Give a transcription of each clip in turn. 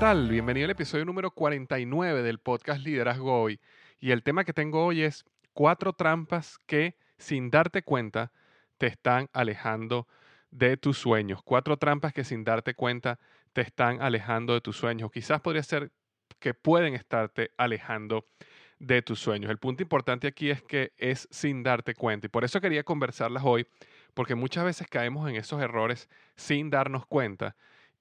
Tal? Bienvenido al episodio número 49 del podcast Liderazgo Hoy. Y el tema que tengo hoy es cuatro trampas que, sin darte cuenta, te están alejando de tus sueños. Cuatro trampas que, sin darte cuenta, te están alejando de tus sueños. Quizás podría ser que pueden estarte alejando de tus sueños. El punto importante aquí es que es sin darte cuenta. Y por eso quería conversarlas hoy, porque muchas veces caemos en esos errores sin darnos cuenta.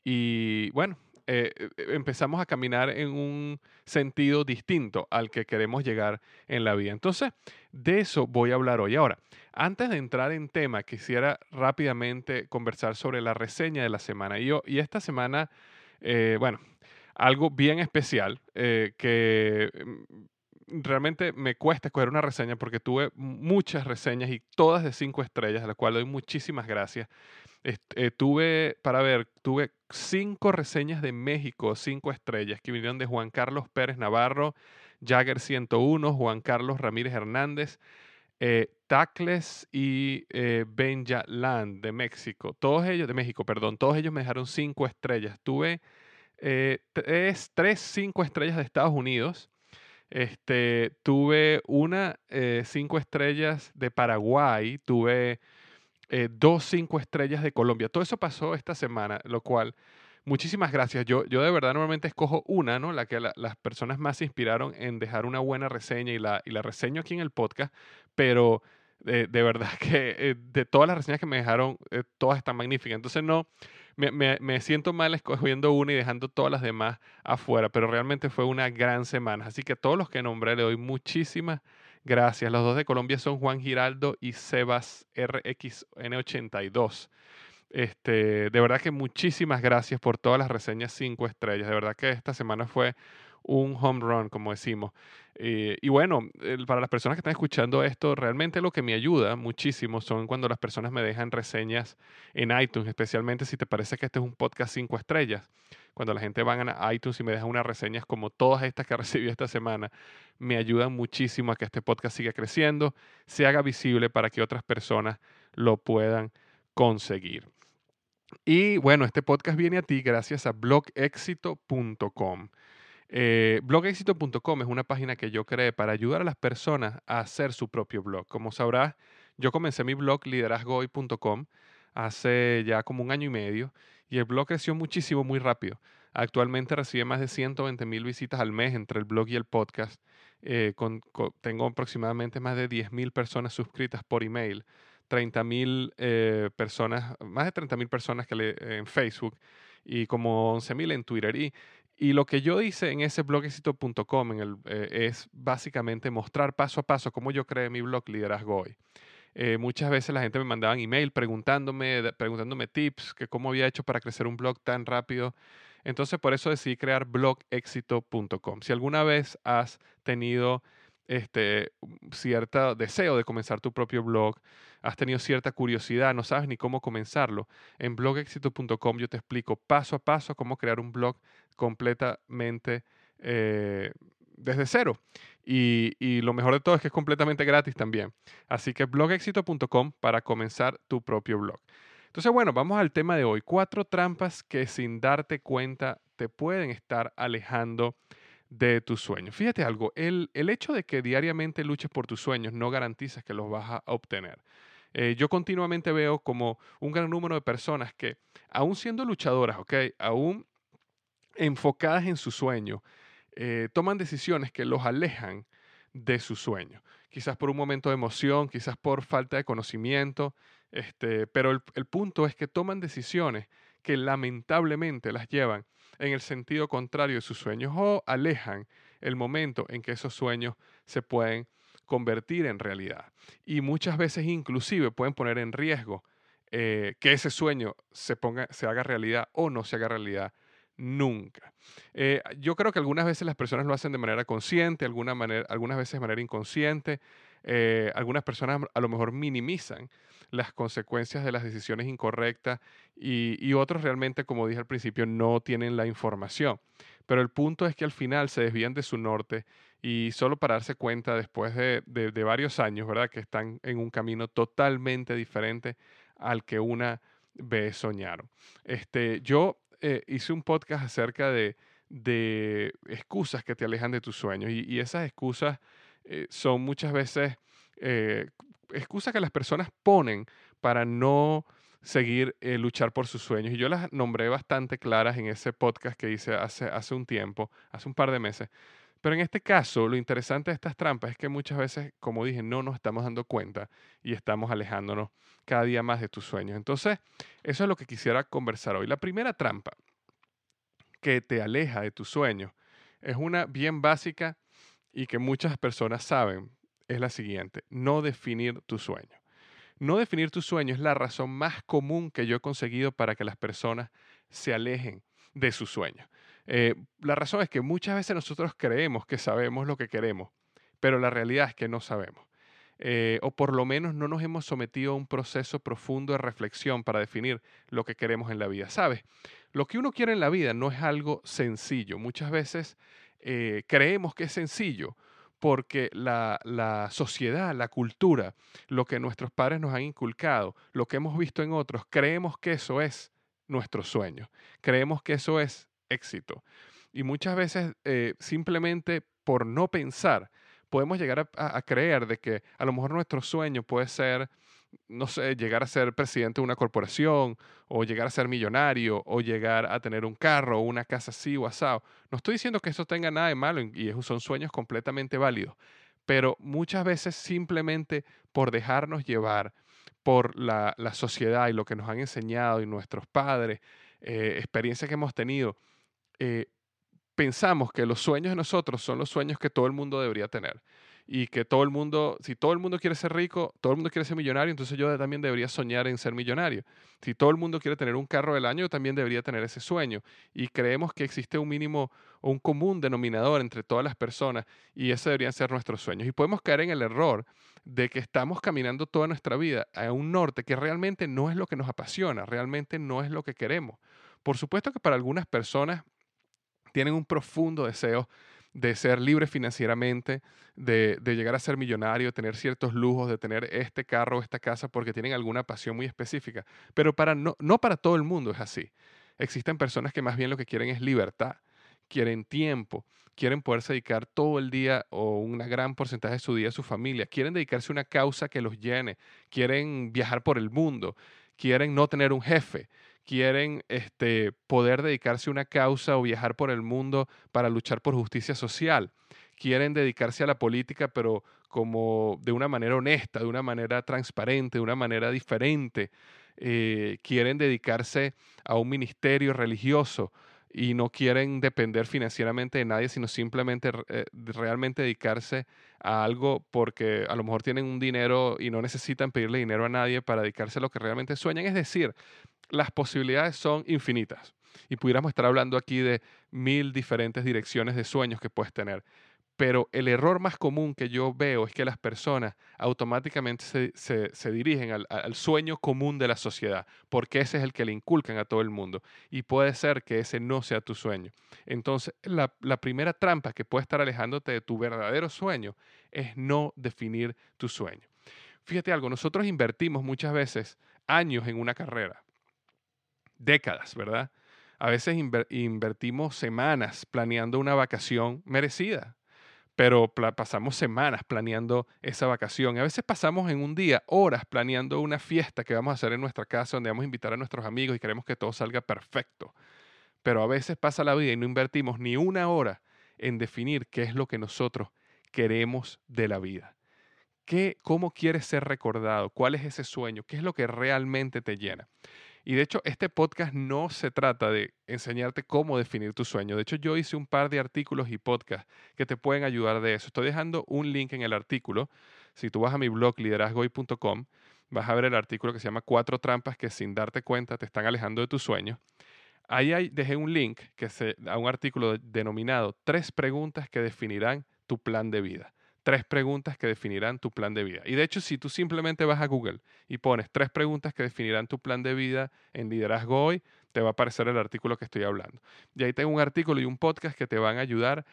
Y bueno, eh, eh, empezamos a caminar en un sentido distinto al que queremos llegar en la vida. Entonces, de eso voy a hablar hoy. Ahora, antes de entrar en tema, quisiera rápidamente conversar sobre la reseña de la semana. Y, yo, y esta semana, eh, bueno, algo bien especial que mm, realmente me cuesta escoger una reseña porque tuve muchas reseñas y todas de cinco estrellas, a las cuales doy muchísimas gracias. Eh, tuve, para ver, tuve cinco reseñas de México, cinco estrellas, que vinieron de Juan Carlos Pérez Navarro, Jagger 101, Juan Carlos Ramírez Hernández, eh, Tacles y eh, Benja Land de México. Todos ellos, de México, perdón, todos ellos me dejaron cinco estrellas. Tuve eh, tres, tres, cinco estrellas de Estados Unidos. Este, tuve una cinco estrellas de Paraguay. Tuve eh, dos cinco estrellas de Colombia. Todo eso pasó esta semana, lo cual, muchísimas gracias. Yo, yo de verdad normalmente escojo una, ¿no? La que las personas más se inspiraron en dejar una buena reseña y la, y la reseño aquí en el podcast, pero de, verdad que eh, de todas las reseñas que me dejaron, eh, todas están magníficas. Entonces no, me, me, me, siento mal escogiendo una y dejando todas las demás afuera, pero realmente fue una gran semana. Así que a todos los que nombré le doy muchísimas Gracias. Los dos de Colombia son Juan Giraldo y Sebas RXN82. Este, de verdad que muchísimas gracias por todas las reseñas cinco estrellas. De verdad que esta semana fue un home run, como decimos. Eh, y bueno, para las personas que están escuchando esto, realmente lo que me ayuda muchísimo son cuando las personas me dejan reseñas en iTunes, especialmente si te parece que este es un podcast cinco estrellas cuando la gente va a iTunes y me deja unas reseñas como todas estas que recibí esta semana, me ayudan muchísimo a que este podcast siga creciendo, se haga visible para que otras personas lo puedan conseguir. Y bueno, este podcast viene a ti gracias a blogexito.com. Eh, blogexito.com es una página que yo creé para ayudar a las personas a hacer su propio blog. Como sabrás, yo comencé mi blog liderazgohoy.com hace ya como un año y medio y el blog creció muchísimo, muy rápido. Actualmente recibe más de 120 mil visitas al mes entre el blog y el podcast. Eh, tengo aproximadamente más de 10 mil personas suscritas por email, 30 mil eh, personas, más de 30 mil personas que en Facebook y como 11 mil en Twitter. Y, y lo que yo hice en ese blogexito.com eh, es básicamente mostrar paso a paso cómo yo creé mi blog Liderazgo Hoy. Eh, muchas veces la gente me mandaba email preguntándome, preguntándome tips, que cómo había hecho para crecer un blog tan rápido. Entonces por eso decidí crear blogexito.com. Si alguna vez has tenido este cierto deseo de comenzar tu propio blog, has tenido cierta curiosidad, no sabes ni cómo comenzarlo, en blogexito.com yo te explico paso a paso cómo crear un blog completamente eh, desde cero. Y, y, lo mejor de todo es que es completamente gratis también. Así que blogexito.com para comenzar tu propio blog. Entonces, bueno, vamos al tema de hoy. Cuatro trampas que sin darte cuenta te pueden estar alejando de tus sueños. Fíjate algo, el, el hecho de que diariamente luches por tus sueños no garantiza que los vas a obtener. Eh, yo continuamente veo como un gran número de personas que, aún siendo luchadoras, ¿ok? Aún enfocadas en su sueño, eh, toman decisiones que los alejan de su sueño. Quizás por un momento de emoción, quizás por falta de conocimiento, este, pero el, punto es que toman decisiones que lamentablemente las llevan en el sentido contrario de sus sueños o alejan el momento en que esos sueños se pueden convertir en realidad. Y muchas veces inclusive pueden poner en riesgo eh, que ese sueño se, ponga, se haga realidad o no se haga realidad nunca. Eh, yo creo que algunas veces las personas lo hacen de manera consciente, alguna manera, algunas veces de manera inconsciente. Eh, algunas personas a lo mejor minimizan las consecuencias de las decisiones incorrectas y, otros realmente, como dije al principio, no tienen la información. Pero el punto es que al final se desvían de su norte y solo para darse cuenta después de, varios años, ¿verdad? Que están en un camino totalmente diferente al que una vez soñaron. Este, yo eh, hice un podcast acerca de, excusas que te alejan de tus sueños y, esas excusas eh, son muchas veces eh, excusas que las personas ponen para no seguir eh, luchar por sus sueños. Y yo las nombré bastante claras en ese podcast que hice hace, hace un tiempo, hace un par de meses. Pero en este caso, lo interesante de estas trampas es que muchas veces, como dije, no nos estamos dando cuenta y estamos alejándonos cada día más de tus sueños. Entonces, eso es lo que quisiera conversar hoy. La primera trampa que te aleja de tus sueños es una bien básica y que muchas personas saben, es la siguiente, no definir tu sueño. No definir tu sueño es la razón más común que yo he conseguido para que las personas se alejen de su sueño. Eh, la razón es que muchas veces nosotros creemos que sabemos lo que queremos, pero la realidad es que no sabemos. Eh, o por lo menos no nos hemos sometido a un proceso profundo de reflexión para definir lo que queremos en la vida. ¿Sabes? Lo que uno quiere en la vida no es algo sencillo. Muchas veces eh, creemos que es sencillo porque la, la, sociedad, la cultura, lo que nuestros padres nos han inculcado, lo que hemos visto en otros, creemos que eso es nuestro sueño, creemos que eso es éxito. Y muchas veces eh, simplemente por no pensar, podemos llegar a, creer de que a lo mejor nuestro sueño puede ser no sé, llegar a ser presidente de una corporación, o llegar a ser millonario, o llegar a tener un carro, o una casa así o asado. No estoy diciendo que eso tenga nada de malo y son sueños completamente válidos, pero muchas veces simplemente por dejarnos llevar por la, sociedad y lo que nos han enseñado y nuestros padres, eh, experiencias que hemos tenido, eh, pensamos que los sueños de nosotros son los sueños que todo el mundo debería tener y que todo el mundo, si todo el mundo quiere ser rico, todo el mundo quiere ser millonario, entonces yo también debería soñar en ser millonario. Si todo el mundo quiere tener un carro del año, yo también debería tener ese sueño. Y creemos que existe un mínimo o un común denominador entre todas las personas y ese deberían ser nuestros sueños. Y podemos caer en el error de que estamos caminando toda nuestra vida a un norte que realmente no es lo que nos apasiona, realmente no es lo que queremos. Por supuesto que para algunas personas tienen un profundo deseo de ser libre financieramente, de, llegar a ser millonario, tener ciertos lujos, de tener este carro esta casa porque tienen alguna pasión muy específica. Pero para no, no para todo el mundo es así. Existen personas que más bien lo que quieren es libertad, quieren tiempo, quieren poderse dedicar todo el día o un gran porcentaje de su día a su familia, quieren dedicarse a una causa que los llene, quieren viajar por el mundo, quieren no tener un jefe, quieren este, poder dedicarse a una causa o viajar por el mundo para luchar por justicia social. Quieren dedicarse a la política, pero como de una manera honesta, de una manera transparente, de una manera diferente. Eh, quieren dedicarse a un ministerio religioso y no quieren depender financieramente de nadie, sino simplemente eh, realmente dedicarse a algo porque a lo mejor tienen un dinero y no necesitan pedirle dinero a nadie para dedicarse a lo que realmente sueñan. Es decir, las posibilidades son infinitas. Y pudiéramos estar hablando aquí de mil diferentes direcciones de sueños que puedes tener. Pero el error más común que yo veo es que las personas automáticamente se, dirigen al, sueño común de la sociedad, porque ese es el que le inculcan a todo el mundo. Y puede ser que ese no sea tu sueño. Entonces, la, la primera trampa que puede estar alejándote de tu verdadero sueño es no definir tu sueño. Fíjate algo, nosotros invertimos muchas veces años en una carrera, décadas, ¿verdad? A veces invertimos semanas planeando una vacación merecida pero pasamos semanas planeando esa vacación. A veces pasamos en un día horas planeando una fiesta que vamos a hacer en nuestra casa donde vamos a invitar a nuestros amigos y queremos que todo salga perfecto. Pero a veces pasa la vida y no invertimos ni una hora en definir qué es lo que nosotros queremos de la vida. ¿Qué, ¿Cómo quieres ser recordado? ¿Cuál es ese sueño? ¿Qué es lo que realmente te llena? Y de hecho, este podcast no se trata de enseñarte cómo definir tu sueño. De hecho, yo hice un par de artículos y podcasts que te pueden ayudar de eso. Estoy dejando un link en el artículo. Si tú vas a mi blog liderazgoy.com, vas a ver el artículo que se llama Cuatro trampas que sin darte cuenta te están alejando de tu sueño. Ahí dejé un link que a un artículo denominado Tres preguntas que definirán tu plan de vida tres preguntas que definirán tu plan de vida. Y de hecho, si tú simplemente vas a Google y pones tres preguntas que definirán tu plan de vida en liderazgo hoy, te va a aparecer el artículo que estoy hablando. Y ahí tengo un artículo y un podcast que te van a ayudar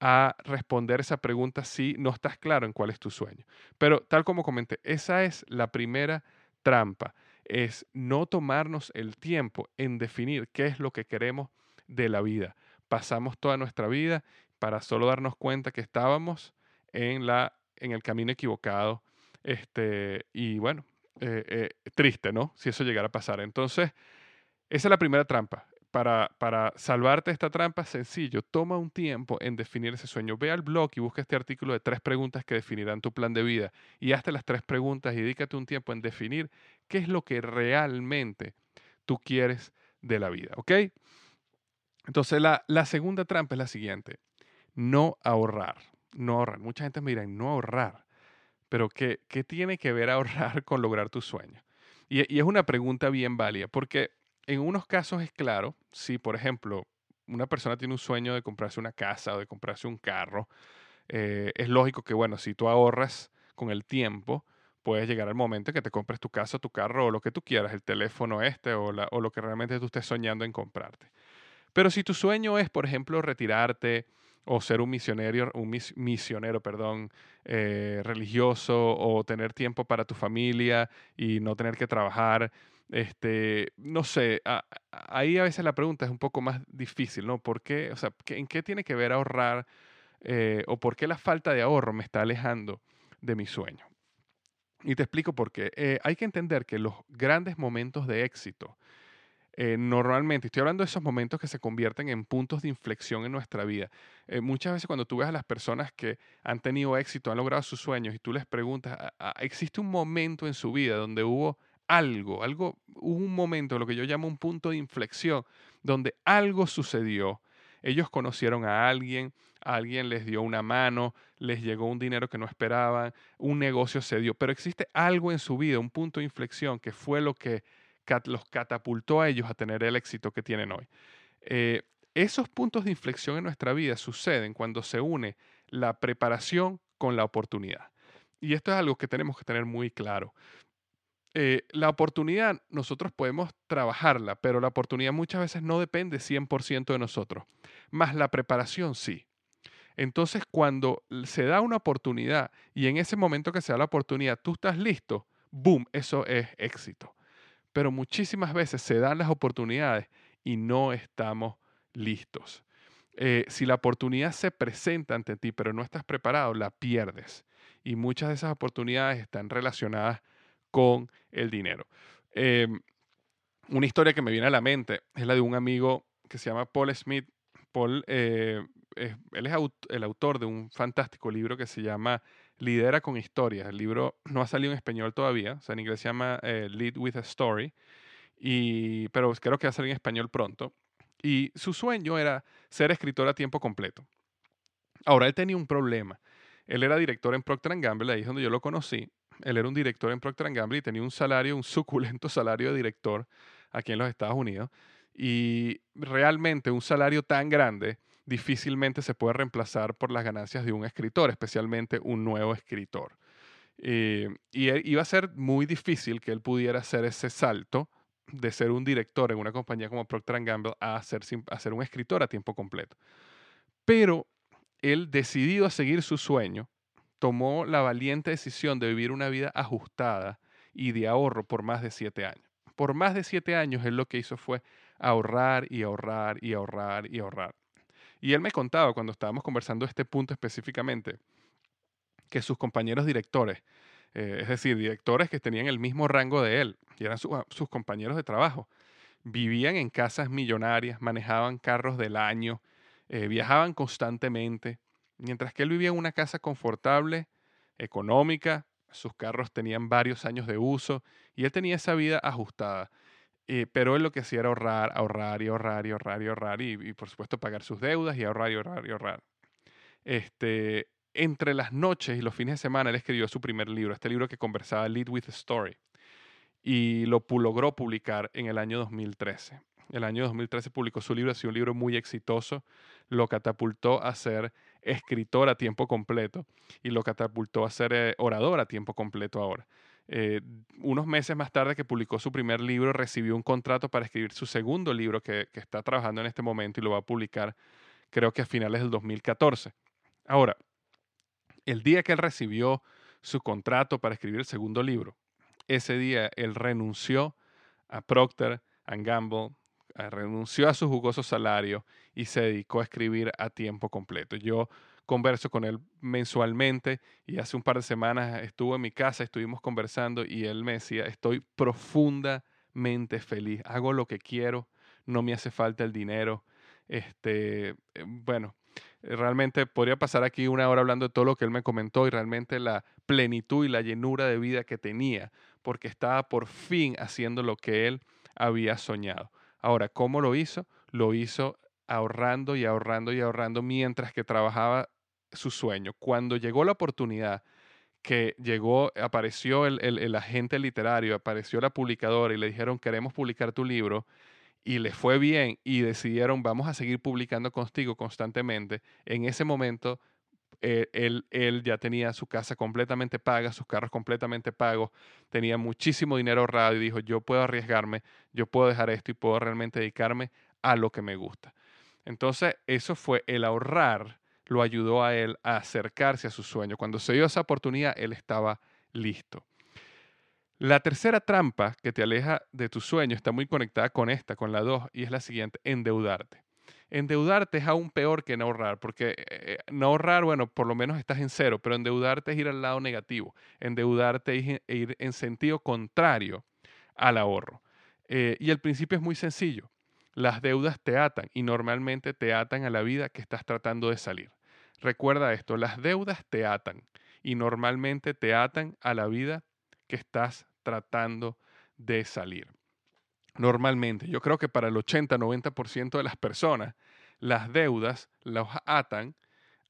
a responder esa pregunta si no estás claro en cuál es tu sueño. Pero tal como comenté, esa es la primera trampa, es no tomarnos el tiempo en definir qué es lo que queremos de la vida. Pasamos toda nuestra vida para solo darnos cuenta que estábamos en, la, en el camino equivocado. Este, y bueno, eh, eh, triste, ¿no? Si eso llegara a pasar. Entonces, esa es la primera trampa. Para, para salvarte de esta trampa, sencillo, toma un tiempo en definir ese sueño. Ve al blog y busca este artículo de tres preguntas que definirán tu plan de vida. Y hazte las tres preguntas y dedícate un tiempo en definir qué es lo que realmente tú quieres de la vida. ¿Ok? Entonces, la, la segunda trampa es la siguiente. No ahorrar no ahorrar. Mucha gente me dirá, no ahorrar. Pero ¿qué, ¿qué, tiene que ver ahorrar con lograr tu sueño? Y, es una pregunta bien válida, porque en unos casos es claro, si por ejemplo una persona tiene un sueño de comprarse una casa o de comprarse un carro, eh, es lógico que, bueno, si tú ahorras con el tiempo, puedes llegar al momento en que te compres tu casa, tu carro o lo que tú quieras, el teléfono este o lo que realmente tú estés soñando en comprarte. Pero si tu sueño es, por ejemplo, retirarte, o ser un misionero, un misionero, perdón, eh, religioso, o tener tiempo para tu familia y no tener que trabajar. Este, no sé, ahí a veces la pregunta es un poco más difícil, ¿no? ¿Por qué? O sea, ¿en qué tiene que ver ahorrar? Eh, o por qué la falta de ahorro me está alejando de mi sueño. Y te explico por qué. Eh, hay que entender que los grandes momentos de éxito eh, normalmente, estoy hablando de esos momentos que se convierten en puntos de inflexión en nuestra vida. Eh, muchas veces cuando tú ves a las personas que han tenido éxito, han logrado sus sueños y tú les preguntas, ¿existe un momento en su vida donde hubo algo, algo, hubo un momento, lo que yo llamo un punto de inflexión, donde algo sucedió? Ellos conocieron a alguien, alguien les dio una mano, les llegó un dinero que no esperaban, un negocio se dio, pero existe algo en su vida, un punto de inflexión que fue lo que los catapultó a ellos a tener el éxito que tienen hoy. Eh, esos puntos de inflexión en nuestra vida suceden cuando se une la preparación con la oportunidad. Y esto es algo que tenemos que tener muy claro. Eh, la oportunidad nosotros podemos trabajarla, pero la oportunidad muchas veces no depende 100% de nosotros, más la preparación sí. Entonces, cuando se da una oportunidad y en ese momento que se da la oportunidad, tú estás listo, boom, eso es éxito pero muchísimas veces se dan las oportunidades y no estamos listos. Eh, si la oportunidad se presenta ante ti, pero no estás preparado, la pierdes. Y muchas de esas oportunidades están relacionadas con el dinero. Em, una historia que me viene a la mente es la de un amigo que se llama Paul Smith. Paul, eh, él es el autor de un fantástico libro que se llama Lidera con historias. El libro no ha salido en español todavía, o sea, en inglés se llama eh, Lead with a Story, y, pero creo que va a salir en español pronto. Y su sueño era ser escritor a tiempo completo. Ahora, él tenía un problema. Él era director en Procter Gamble, ahí es donde yo lo conocí. Él era un director en Procter Gamble y tenía un salario, un suculento salario de director aquí en los Estados Unidos. Y realmente un salario tan grande difícilmente se puede reemplazar por las ganancias de un escritor, especialmente un nuevo escritor. Eh, y e, iba a ser muy difícil que él pudiera hacer ese salto de ser un director en una compañía como Procter Gamble a ser, a ser un escritor a tiempo completo. Pero él, decidido a seguir su sueño, tomó la valiente decisión de vivir una vida ajustada y de ahorro por más de siete años. Por más de siete años, él lo que hizo fue ahorrar y ahorrar y ahorrar y ahorrar. Y él me contaba cuando estábamos conversando este punto específicamente, que sus compañeros directores, eh, es decir, directores que tenían el mismo rango de él y eran sus compañeros de trabajo, vivían en casas millonarias, manejaban carros del año, eh, viajaban constantemente, mientras que él vivía en una casa confortable, económica, sus carros tenían varios años de uso y él tenía esa vida ajustada. Eh, pero él lo que hacía era ahorrar, ahorrar y ahorrar y ahorrar y ahorrar y, y, por supuesto pagar sus deudas y ahorrar y ahorrar y ahorrar. Este, entre las noches y los fines de semana él escribió su primer libro, este libro que conversaba Lead with a Story, y lo logró publicar en el año 2013. El año 2013 publicó su libro, ha sido un libro muy exitoso, lo catapultó a ser escritor a tiempo completo y lo catapultó a ser eh, orador a tiempo completo ahora. Eh, unos meses más tarde que publicó su primer libro, recibió un contrato para escribir su segundo libro que, que está trabajando en este momento y lo va a publicar creo que a finales del 2014. Ahora, el día que él recibió su contrato para escribir el segundo libro, ese día él renunció a Procter Gamble, eh, renunció a su jugoso salario y se dedicó a escribir a tiempo completo. Yo converso con él mensualmente y hace un par de semanas estuvo en mi casa, estuvimos conversando y él me decía, estoy profundamente feliz, hago lo que quiero, no me hace falta el dinero. Este, eh, bueno, Realmente podría pasar aquí una hora hablando de todo lo que él me comentó y realmente la plenitud y la llenura de vida que tenía, porque estaba por fin haciendo lo que él había soñado. Ahora, ¿cómo lo hizo? Lo hizo ahorrando y ahorrando y ahorrando mientras que trabajaba su sueño. Cuando llegó la oportunidad que llegó, apareció el, el agente literario, apareció la publicadora y le dijeron, queremos publicar tu libro, y les fue bien y decidieron vamos a seguir publicando contigo constantemente, en ese momento eh, él, él, ya tenía su casa completamente paga, sus carros completamente pagos, tenía muchísimo dinero ahorrado y dijo yo puedo arriesgarme, yo puedo dejar esto y puedo realmente dedicarme a lo que me gusta. Entonces eso fue el ahorrar, lo ayudó a él a acercarse a su sueño. Cuando se dio esa oportunidad, él estaba listo. La tercera trampa que te aleja de tu sueño está muy conectada con esta, con la dos, y es la siguiente, endeudarte. Endeudarte es aún peor que no ahorrar, porque eh, eh, no ahorrar, bueno, por lo menos estás en cero, pero endeudarte es ir al lado negativo. Endeudarte es ir en sentido contrario al ahorro. Eh, y el principio es muy sencillo. Las deudas te atan y normalmente te atan a la vida que estás tratando de salir. Recuerda esto, las deudas te atan y normalmente te atan a la vida que estás tratando de salir. Normalmente, yo creo que para el 80-90% de las personas, las deudas los atan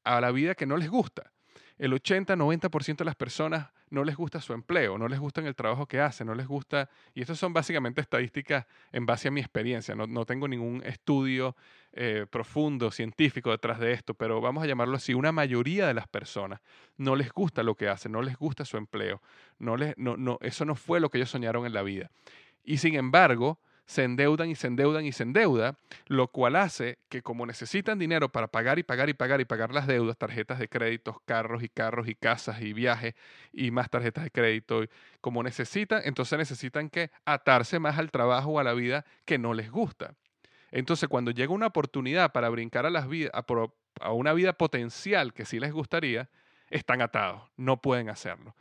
a la vida que no les gusta el 80-90% de las personas no les gusta su empleo, no les gusta el trabajo que hacen, no les gusta, y estas son básicamente estadísticas en base a mi experiencia, no, tengo ningún estudio eh, profundo, científico detrás de esto, pero vamos a llamarlo así, una mayoría de las personas no les gusta lo que hacen, no les gusta su empleo, no les, no, no, eso no fue lo que ellos soñaron en la vida. Y sin embargo, se endeudan y se endeudan y se endeuda, lo cual hace que como necesitan dinero para pagar y pagar y pagar y pagar las deudas, tarjetas de créditos, carros y carros y casas y viajes y más tarjetas de crédito, como necesitan, entonces necesitan que atarse más al trabajo o a la vida que no les gusta. Entonces cuando llega una oportunidad para brincar a, las a, una vida potencial que sí les gustaría, están atados, no pueden hacerlo.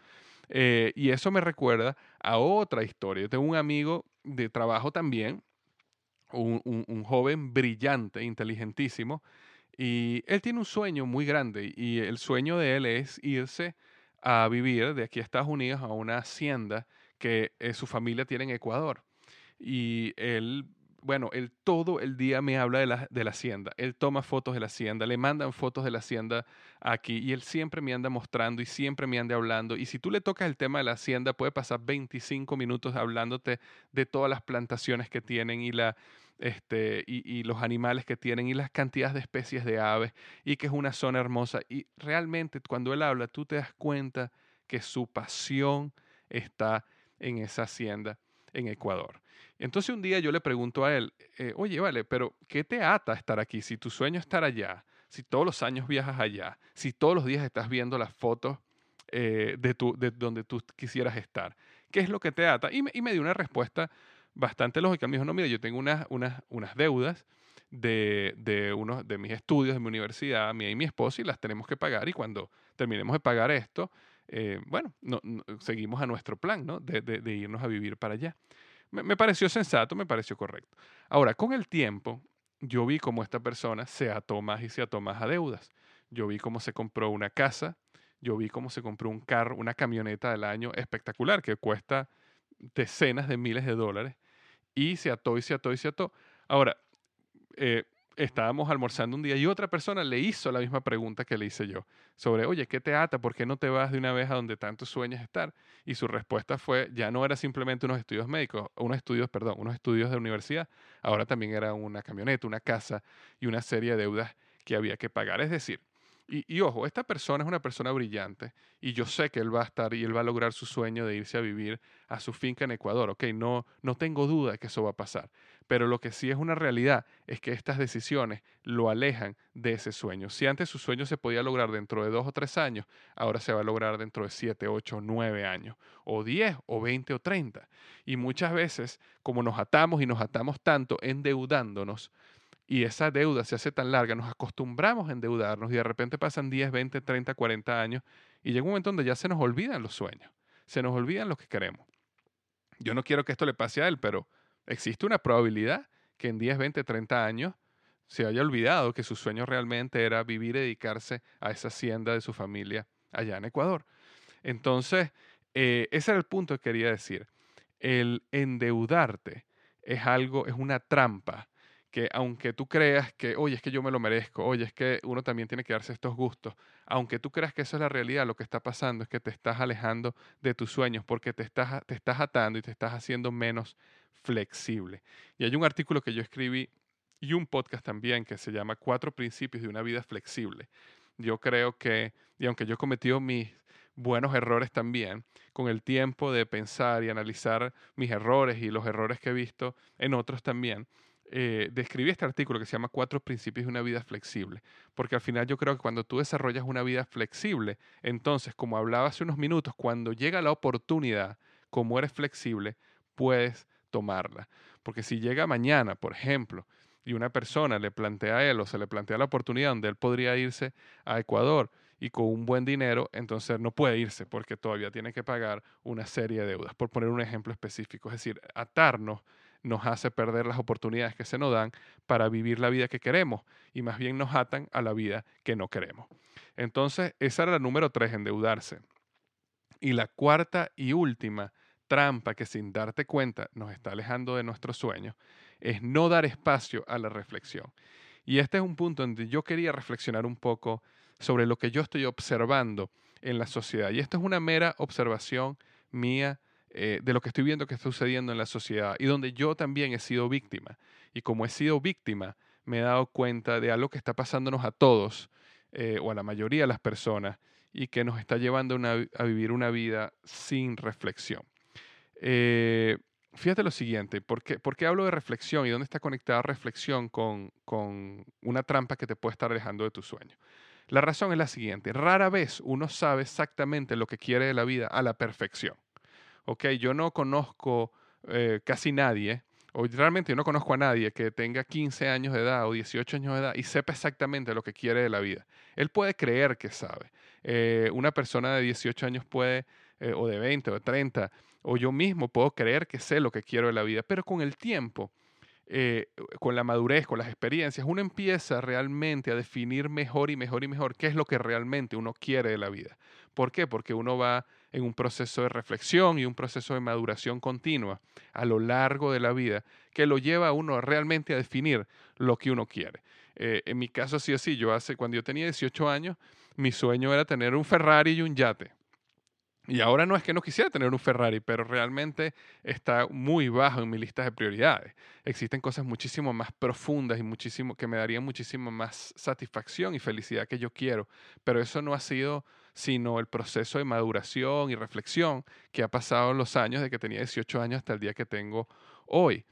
Eh, y eso me recuerda a otra historia. Yo tengo un amigo de trabajo también, un, joven brillante, inteligentísimo, y él tiene un sueño muy grande y el sueño de él es irse a vivir de aquí a Estados Unidos a una hacienda que eh, su familia tiene en Ecuador. Y él bueno, él todo el día me habla de la, de la, hacienda. Él toma fotos de la hacienda, le mandan fotos de la hacienda aquí y él siempre me anda mostrando y siempre me anda hablando. Y si tú le tocas el tema de la hacienda, puede pasar 25 minutos hablándote de todas las plantaciones que tienen y la, este, y, y, los animales que tienen y las cantidades de especies de aves y que es una zona hermosa. Y realmente cuando él habla, tú te das cuenta que su pasión está en esa hacienda en Ecuador. Entonces un día yo le pregunto a él, eh, oye, vale, pero ¿qué te ata estar aquí? Si tu sueño es estar allá, si todos los años viajas allá, si todos los días estás viendo las fotos eh, de, tu, de donde tú quisieras estar, ¿qué es lo que te ata? Y me, y dio una respuesta bastante lógica. Me dijo, no, mira, yo tengo unas, unas, unas deudas de, de, unos, de mis estudios de mi universidad, mía y mi esposa, y las tenemos que pagar. Y cuando terminemos de pagar esto, eh, bueno, no, seguimos a nuestro plan, ¿no? De, de, irnos a vivir para allá. Me, pareció sensato, me pareció correcto. Ahora, con el tiempo, yo vi cómo esta persona se ató más y se ató más a deudas. Yo vi cómo se compró una casa, yo vi cómo se compró un carro, una camioneta del año espectacular que cuesta decenas de miles de dólares y se ató y se ató y se ató. Ahora, eh, estábamos almorzando un día y otra persona le hizo la misma pregunta que le hice yo sobre, oye, ¿qué te ata? ¿Por qué no te vas de una vez a donde tanto sueñas estar? Y su respuesta fue, ya no era simplemente unos estudios médicos, unos estudios, perdón, unos estudios de universidad, ahora también era una camioneta, una casa y una serie de deudas que había que pagar. Es decir, y, ojo, esta persona es una persona brillante y yo sé que él va a estar y él va a lograr su sueño de irse a vivir a su finca en Ecuador. Ok, no, no tengo duda de que eso va a pasar. Pero lo que sí es una realidad es que estas decisiones lo alejan de ese sueño. Si antes su sueño se podía lograr dentro de dos o tres años, ahora se va a lograr dentro de siete, ocho, nueve años, o diez, o veinte, o treinta. Y muchas veces, como nos atamos y nos atamos tanto endeudándonos, y esa deuda se hace tan larga, nos acostumbramos a endeudarnos y de repente pasan 10, 20, 30, 40 años y llega un momento donde ya se nos olvidan los sueños, se nos olvidan lo que queremos. Yo no quiero que esto le pase a él, pero existe una probabilidad que en 10, 20, 30 años se haya olvidado que su sueño realmente era vivir y dedicarse a esa hacienda de su familia allá en Ecuador. Entonces, eh, ese era el punto que quería decir. El endeudarte es algo, es una trampa que aunque tú creas que, oye, es que yo me lo merezco, oye, es que uno también tiene que darse estos gustos, aunque tú creas que eso es la realidad, lo que está pasando es que te estás alejando de tus sueños porque te estás, te estás atando y te estás haciendo menos flexible. Y hay un artículo que yo escribí y un podcast también que se llama Cuatro Principios de una vida flexible. Yo creo que, y aunque yo he cometido mis buenos errores también, con el tiempo de pensar y analizar mis errores y los errores que he visto en otros también, eh, describí este artículo que se llama Cuatro Principios de una vida flexible, porque al final yo creo que cuando tú desarrollas una vida flexible, entonces, como hablaba hace unos minutos, cuando llega la oportunidad, como eres flexible, puedes tomarla. Porque si llega mañana, por ejemplo, y una persona le plantea a él o se le plantea la oportunidad donde él podría irse a Ecuador y con un buen dinero, entonces no puede irse porque todavía tiene que pagar una serie de deudas, por poner un ejemplo específico. Es decir, atarnos nos hace perder las oportunidades que se nos dan para vivir la vida que queremos y más bien nos atan a la vida que no queremos. Entonces, esa era la número tres, endeudarse. Y la cuarta y última trampa que sin darte cuenta nos está alejando de nuestros sueños es no dar espacio a la reflexión. Y este es un punto donde yo quería reflexionar un poco sobre lo que yo estoy observando en la sociedad. Y esto es una mera observación mía eh, de lo que estoy viendo que está sucediendo en la sociedad y donde yo también he sido víctima. Y como he sido víctima, me he dado cuenta de algo que está pasándonos a todos eh, o a la mayoría de las personas y que nos está llevando a vivir una vida sin reflexión. Eh, fíjate lo siguiente, ¿por qué, ¿por qué, hablo de reflexión y dónde está conectada reflexión con, con una trampa que te puede estar alejando de tu sueño? La razón es la siguiente, rara vez uno sabe exactamente lo que quiere de la vida a la perfección ok, yo no conozco eh, casi nadie, o realmente yo no conozco a nadie que tenga 15 años de edad o 18 años de edad y sepa exactamente lo que quiere de la vida. Él puede creer que sabe. Eh, una persona de 18 años puede, eh, o de 20 o de 30, o yo mismo puedo creer que sé lo que quiero de la vida, pero con el tiempo, con la madurez, con las experiencias, uno empieza realmente a definir mejor y mejor y mejor qué es lo que realmente uno quiere de la vida. ¿Por qué? Porque uno va en un proceso de reflexión y un proceso de maduración continua a lo largo de la vida que lo lleva a uno realmente a definir lo que uno quiere. Eh, en mi caso ha sido así, yo hace, cuando yo tenía 18 años, mi sueño era tener un Ferrari y un yate. Y ahora no es que no quisiera tener un Ferrari, pero realmente está muy bajo en mi lista de prioridades. Existen cosas muchísimo más profundas y muchísimo que me darían muchísimo más satisfacción y felicidad que yo quiero, pero eso no ha sido sino el proceso de maduración y reflexión que ha pasado en los años de que tenía 18 años hasta el día que tengo hoy.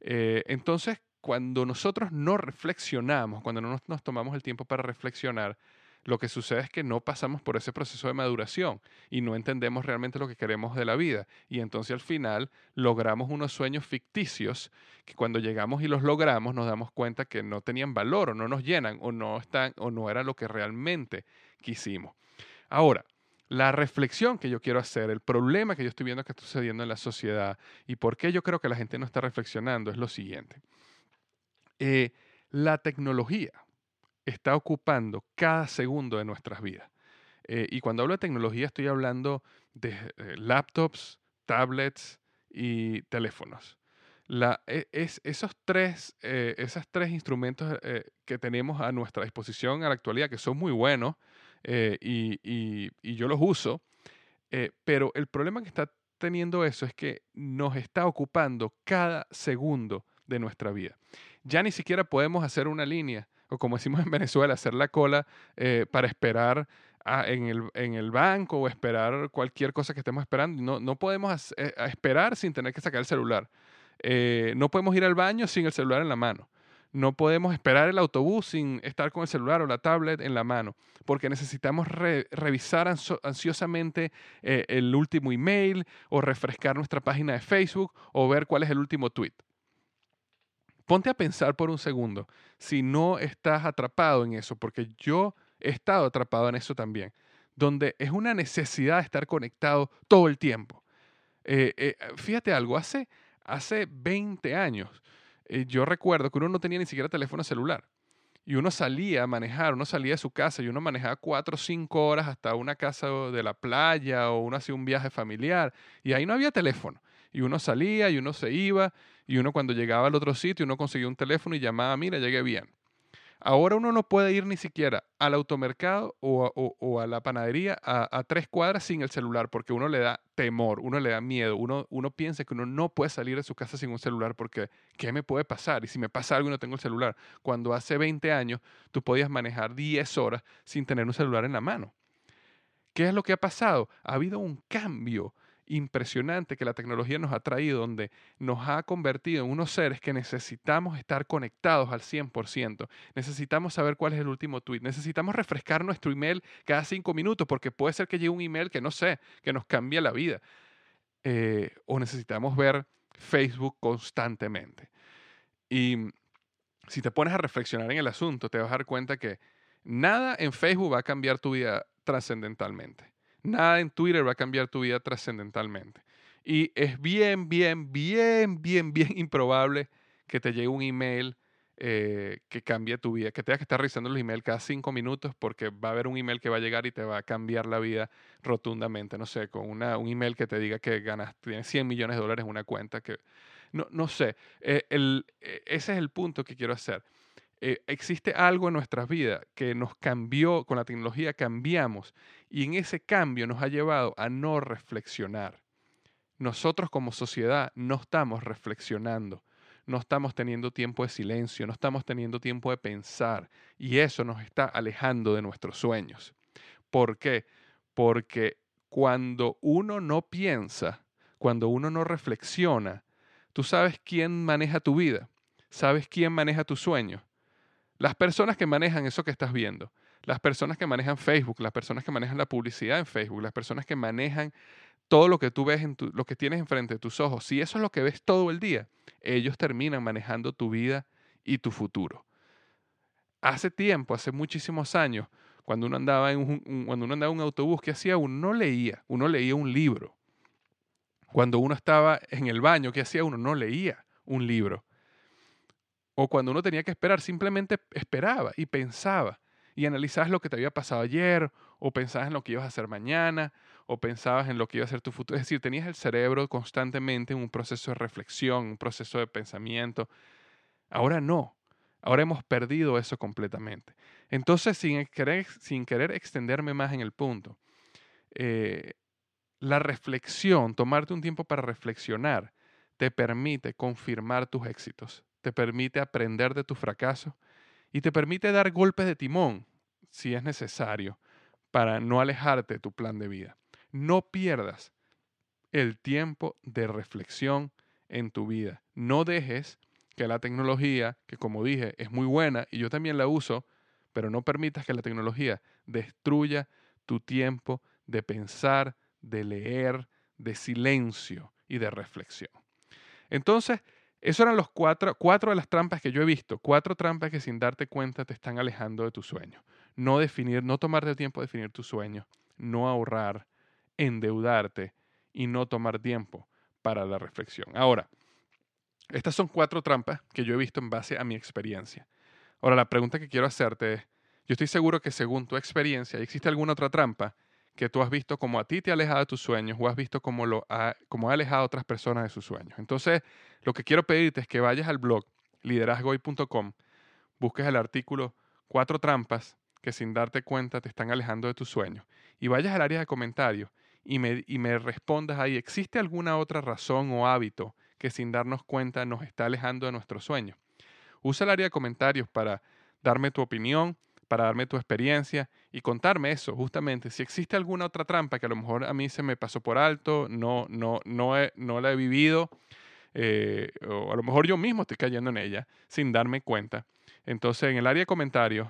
Eh, entonces, cuando nosotros no reflexionamos, cuando no nos tomamos el tiempo para reflexionar, lo que sucede es que no pasamos por ese proceso de maduración y no entendemos realmente lo que queremos de la vida. Y entonces al final logramos unos sueños ficticios que cuando llegamos y los logramos nos damos cuenta que no tenían valor o no nos llenan o no están o no era lo que realmente quisimos. Ahora, la reflexión que yo quiero hacer, el problema que yo estoy viendo que está sucediendo en la sociedad y por qué yo creo que la gente no está reflexionando es lo siguiente. Eh, la tecnología está ocupando cada segundo de nuestras vidas. Eh, y cuando hablo de tecnología estoy hablando de eh, laptops, tablets y teléfonos. E, es, esos, tres, eh, tres instrumentos que tenemos a nuestra disposición a la actualidad, que son muy buenos y, y, yo los uso, pero el problema que está teniendo eso es que nos está ocupando cada segundo de nuestra vida. Ya ni siquiera podemos hacer una línea o como decimos en Venezuela, hacer la cola eh, para esperar en, el, en, el, banco o esperar cualquier cosa que estemos esperando. No, no podemos eh, esperar sin tener que sacar el celular. Eh, no podemos ir al baño sin el celular en la mano. No podemos esperar el autobús sin estar con el celular o la tablet en la mano, porque necesitamos revisar ansiosamente el último email o refrescar nuestra página de Facebook o ver cuál es el último tweet. Ponte a pensar por un segundo si no estás atrapado en eso, porque yo he estado atrapado en eso también, donde es una necesidad estar conectado todo el tiempo. Eh, eh, fíjate algo, hace, hace 20 años eh, yo recuerdo que uno no tenía ni siquiera teléfono celular. Y uno salía a manejar, uno salía de su casa y uno manejaba cuatro o cinco horas hasta una casa de la playa o uno hacía un viaje familiar y ahí no había teléfono. Y uno salía y uno se iba y uno cuando llegaba al otro sitio, uno conseguía un teléfono y llamaba, mira, llegué bien. Ahora uno no puede ir ni siquiera al automercado o, a la panadería a, tres cuadras sin el celular porque uno le da temor, uno le da miedo, uno, uno piensa que uno no puede salir de su casa sin un celular porque ¿qué me puede pasar? Y si me pasa algo y no tengo el celular. Cuando hace 20 años tú podías manejar 10 horas sin tener un celular en la mano. ¿Qué es lo que ha pasado? Ha habido un cambio impresionante que la tecnología nos ha traído, donde nos ha convertido en unos seres que necesitamos estar conectados al 100%. Necesitamos saber cuál es el último tweet. Necesitamos refrescar nuestro email cada cinco minutos, porque puede ser que llegue un email que no sé, que nos cambie la vida. Eh, o necesitamos ver Facebook constantemente. Y si te pones a reflexionar en el asunto, te vas a dar cuenta que nada en Facebook va a cambiar tu vida trascendentalmente. Nada en Twitter va a cambiar tu vida trascendentalmente. Y es bien, bien, bien, bien, bien improbable que te llegue un email eh, que cambie tu vida, que tengas que estar revisando los emails cada cinco minutos porque va a haber un email que va a llegar y te va a cambiar la vida rotundamente. No sé, con una, un email que te diga que ganas, tienes 100 millones de dólares en una cuenta que... No, no sé, eh, eh, ese es el punto que quiero hacer. Eh, existe algo en nuestras vidas que nos cambió, con la tecnología cambiamos y en ese cambio nos ha llevado a no reflexionar. Nosotros como sociedad no estamos reflexionando, no estamos teniendo tiempo de silencio, no estamos teniendo tiempo de pensar y eso nos está alejando de nuestros sueños. ¿Por qué? Porque cuando uno no piensa, cuando uno no reflexiona, tú sabes quién maneja tu vida, sabes quién maneja tu sueño, las personas que manejan eso que estás viendo, las personas que manejan Facebook, las personas que manejan la publicidad en Facebook, las personas que manejan todo lo que tú ves, en lo que tienes enfrente de tus ojos, si eso es lo que ves todo el día, ellos terminan manejando tu vida y tu futuro. Hace tiempo, hace muchísimos años, cuando uno andaba en un, cuando uno andaba en un autobús, ¿qué hacía? Uno no leía, uno leía un libro. Cuando uno estaba en el baño, ¿qué hacía? Uno no leía un libro. O cuando uno tenía que esperar, simplemente esperaba y pensaba y analizabas lo que te había pasado ayer, o pensabas en lo que ibas a hacer mañana, o pensabas en lo que iba a ser tu futuro. Es decir, tenías el cerebro constantemente en un proceso de reflexión, un proceso de pensamiento. Ahora no. Ahora hemos perdido eso completamente. Entonces, sin querer, sin querer extenderme más en el punto, eh, la reflexión, tomarte un tiempo para reflexionar, te permite confirmar tus éxitos, te permite aprender de tus fracasos y te permite dar golpes de timón si es necesario para no alejarte de tu plan de vida. No pierdas el tiempo de reflexión en tu vida. No dejes que la tecnología, que como dije es muy buena y yo también la uso, pero no permitas que la tecnología destruya tu tiempo de pensar, de leer, de silencio y de reflexión. Entonces, esos eran los cuatro, cuatro de las trampas que yo he visto, cuatro trampas que sin darte cuenta te están alejando de tu sueño. No definir, no tomarte tiempo de definir tu sueño, no ahorrar, endeudarte y no tomar tiempo para la reflexión. Ahora, estas son cuatro trampas que yo he visto en base a mi experiencia. Ahora, la pregunta que quiero hacerte es, yo estoy seguro que según tu experiencia, ¿existe alguna otra trampa que tú has visto como a ti te ha alejado de tus sueños o has visto como, lo ha, como ha alejado a otras personas de sus sueños? Entonces, lo que quiero pedirte es que vayas al blog liderazgoy.com, busques el artículo Cuatro trampas que sin darte cuenta te están alejando de tus sueños y vayas al área de comentarios y me, y me respondas ahí, ¿existe alguna otra razón o hábito que sin darnos cuenta nos está alejando de nuestros sueños? Usa el área de comentarios para darme tu opinión, para darme tu experiencia y contarme eso, justamente, si existe alguna otra trampa que a lo mejor a mí se me pasó por alto, no, no, no, no la he vivido, eh, o a lo mejor yo mismo estoy cayendo en ella sin darme cuenta. Entonces, en el área de comentarios,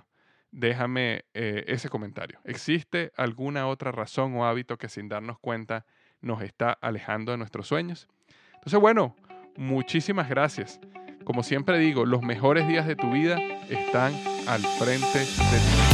déjame eh, ese comentario. ¿Existe alguna otra razón o hábito que sin darnos cuenta nos está alejando de nuestros sueños? Entonces, bueno, muchísimas gracias. Como siempre digo, los mejores días de tu vida están al frente de ti.